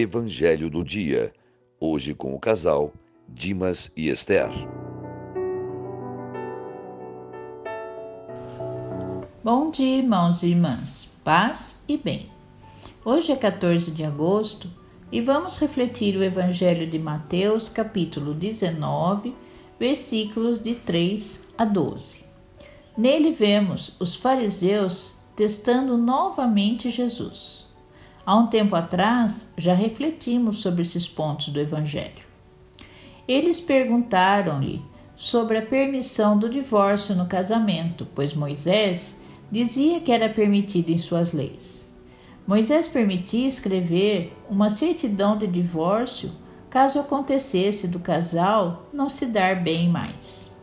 Evangelho do Dia. Hoje com o casal Dimas e Esther. Bom dia, irmãos e irmãs. Paz e bem. Hoje é 14 de agosto e vamos refletir o Evangelho de Mateus, capítulo 19, versículos de 3 a 12. Nele vemos os fariseus testando novamente Jesus. Há um tempo atrás já refletimos sobre esses pontos do Evangelho. Eles perguntaram-lhe sobre a permissão do divórcio no casamento, pois Moisés dizia que era permitido em suas leis. Moisés permitia escrever uma certidão de divórcio caso acontecesse do casal não se dar bem mais.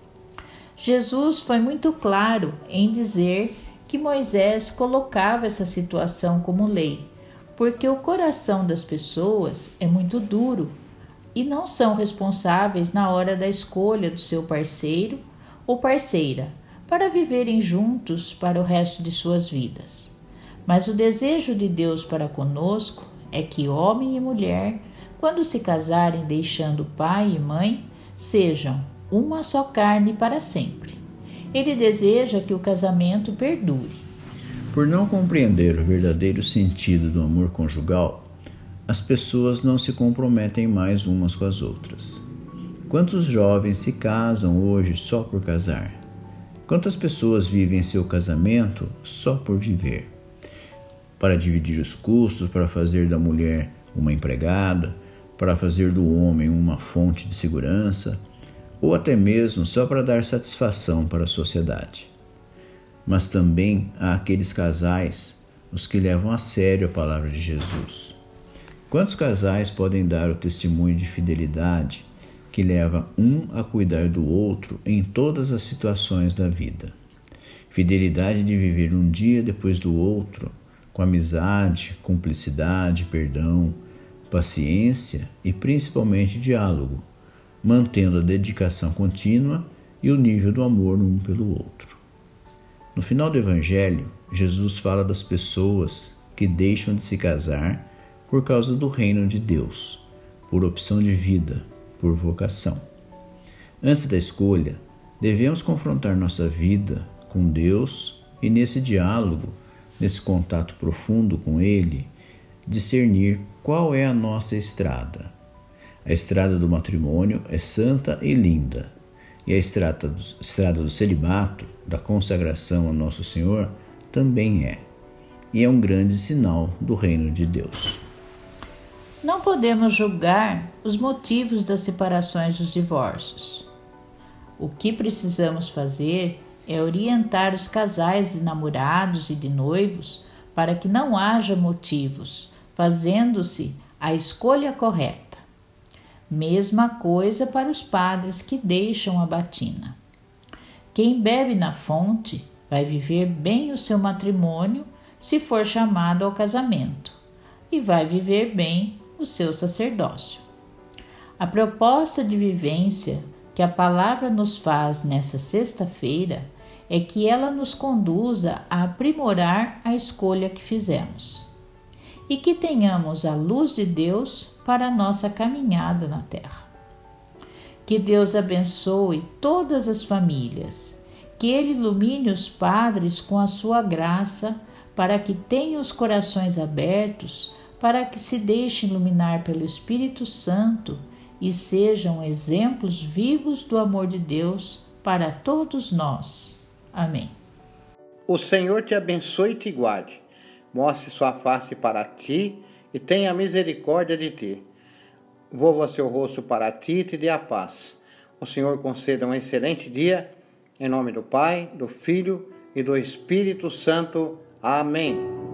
Jesus foi muito claro em dizer que Moisés colocava essa situação como lei, porque o coração das pessoas é muito duro e não são responsáveis na hora da escolha do seu parceiro ou parceira para viverem juntos para o resto de suas vidas. Mas o desejo de Deus para conosco é que homem e mulher, quando se casarem deixando pai e mãe, sejam uma só carne para sempre. Ele deseja que o casamento perdure. Por não compreender o verdadeiro sentido do amor conjugal, as pessoas não se comprometem mais umas com as outras. Quantos jovens se casam hoje só por casar? Quantas pessoas vivem seu casamento só por viver? para dividir os custos, para fazer da mulher uma empregada, para fazer do homem uma fonte de segurança, ou até mesmo só para dar satisfação para a sociedade. Mas também há aqueles casais, os que levam a sério a palavra de Jesus. Quantos casais podem dar o testemunho de fidelidade que leva um a cuidar do outro em todas as situações da vida? Fidelidade de viver um dia depois do outro com amizade, cumplicidade, perdão, paciência e principalmente diálogo, mantendo a dedicação contínua e o nível do amor um pelo outro. No final do Evangelho, Jesus fala das pessoas que deixam de se casar por causa do reino de Deus, por opção de vida, por vocação. Antes da escolha, devemos confrontar nossa vida com Deus e, nesse diálogo, nesse contato profundo com Ele, discernir qual é a nossa estrada. A estrada do matrimônio é santa e linda, e a estrada do, celibato, da consagração a Nosso Senhor, também é, e é um grande sinal do reino de Deus. Não podemos julgar os motivos das separações dos divórcios. O que precisamos fazer é orientar os casais de namorados e de noivos para que não haja motivos, fazendo-se a escolha correta. Mesma coisa para os padres que deixam a batina. Quem bebe na fonte vai viver bem o seu matrimônio se for chamado ao casamento, e vai viver bem o seu sacerdócio. A proposta de vivência que a palavra nos faz nessa sexta-feira é que ela nos conduza a aprimorar a escolha que fizemos e que tenhamos a luz de Deus para a nossa caminhada na terra. Que Deus abençoe todas as famílias, que Ele ilumine os padres com a sua graça, para que tenham os corações abertos, para que se deixem iluminar pelo Espírito Santo e sejam exemplos vivos do amor de Deus para todos nós. Amém. O Senhor te abençoe e te guarde, mostre sua face para ti e tenha misericórdia de ti. Volva seu rosto para ti e te dê a paz. O Senhor conceda um excelente dia, em nome do Pai, do Filho e do Espírito Santo. Amém.